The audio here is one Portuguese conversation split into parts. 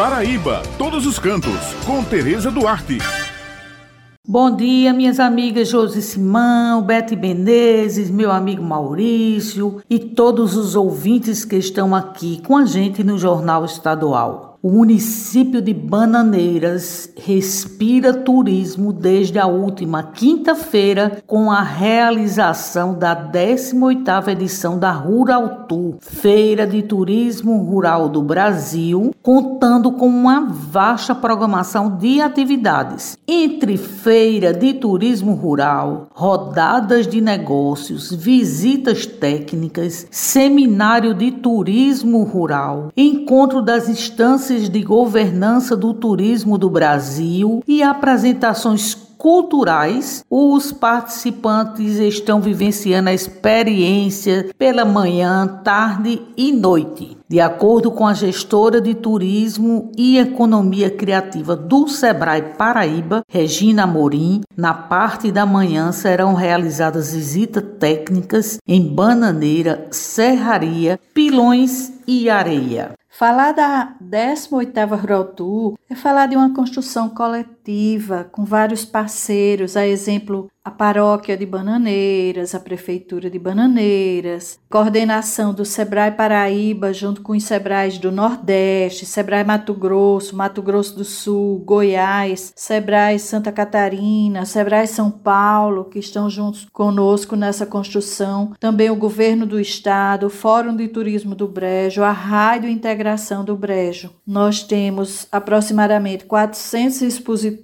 Paraíba, todos os cantos, com Tereza Duarte. Bom dia, minhas amigas Josi Simão, Bete Menezes, meu amigo Maurício e todos os ouvintes que estão aqui com a gente no Jornal Estadual. O município de Bananeiras respira turismo desde a última quinta-feira com a realização da 18ª edição da Rural Tour, Feira de Turismo Rural do Brasil, contando com uma vasta programação de atividades, entre feira de turismo rural, rodadas de negócios, visitas técnicas, seminário de turismo rural, encontro das instâncias de governança do turismo do Brasil e apresentações culturais, os participantes estão vivenciando a experiência pela manhã, tarde e noite. De acordo com a gestora de turismo e economia criativa do Sebrae Paraíba, Regina Morim, na parte da manhã serão realizadas visitas técnicas em Bananeira, Serraria, Pilões e Areia. Falar da 18ª Rural Tour é falar de uma construção coletiva com vários parceiros, a exemplo a paróquia de Bananeiras, a prefeitura de Bananeiras, coordenação do Sebrae Paraíba junto com os Sebrais do Nordeste, Sebrae Mato Grosso, Mato Grosso do Sul, Goiás, Sebrae Santa Catarina, Sebrae São Paulo, que estão juntos conosco nessa construção, também o governo do estado, o Fórum de Turismo do Brejo, a Rádio Integração do Brejo. Nós temos aproximadamente 400 expositores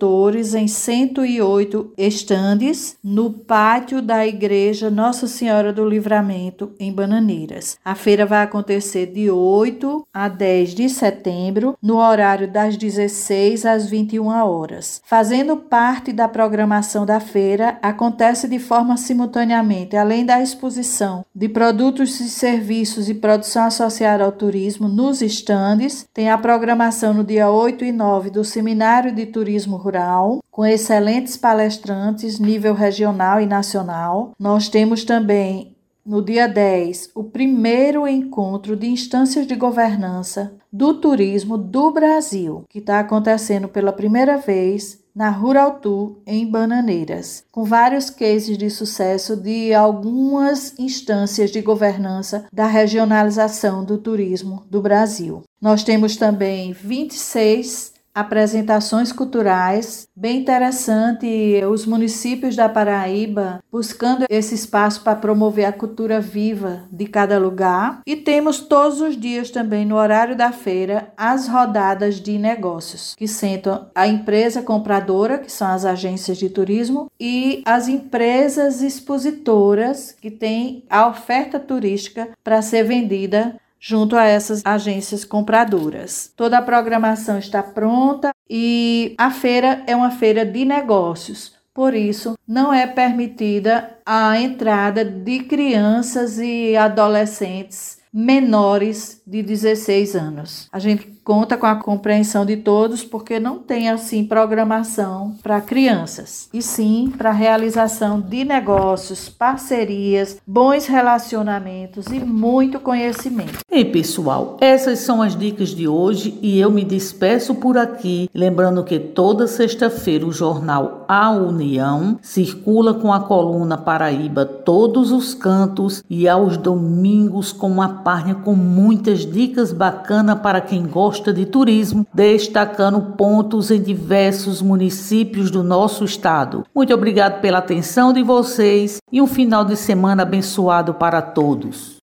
em 108 estandes no pátio da Igreja Nossa Senhora do Livramento, em Bananeiras. A feira vai acontecer de 8 a 10 de setembro, no horário das 16 às 21 horas. Fazendo parte da programação da feira, acontece de forma simultaneamente, além da exposição de produtos e serviços e produção associada ao turismo nos estandes, tem a programação no dia 8 e 9 do Seminário de Turismo Rural, com excelentes palestrantes nível regional e nacional. Nós temos também no dia 10 o primeiro encontro de instâncias de governança do turismo do Brasil, que está acontecendo pela primeira vez na Rural Tour em Bananeiras, com vários cases de sucesso de algumas instâncias de governança da regionalização do turismo do Brasil. Nós temos também 26 apresentações culturais, bem interessante, os municípios da Paraíba buscando esse espaço para promover a cultura viva de cada lugar. E temos todos os dias também no horário da feira as rodadas de negócios, que sentam a empresa compradora, que são as agências de turismo, e as empresas expositoras, que têm a oferta turística para ser vendida junto a essas agências compradoras. Toda a programação está pronta e a feira é uma feira de negócios. Por isso, não é permitida a entrada de crianças e adolescentes menores de 16 anos. A gente conta com a compreensão de todos porque não tem assim programação para crianças, e sim para realização de negócios, parcerias, bons relacionamentos e muito conhecimento. Ei, pessoal, essas são as dicas de hoje e eu me despeço por aqui, lembrando que toda sexta-feira o jornal A União circula com a coluna Paraíba todos os cantos e aos domingos com uma página com muitas dicas bacanas para quem gosta de Turismo, destacando pontos em diversos municípios do nosso estado. Muito obrigado pela atenção de vocês e um final de semana abençoado para todos.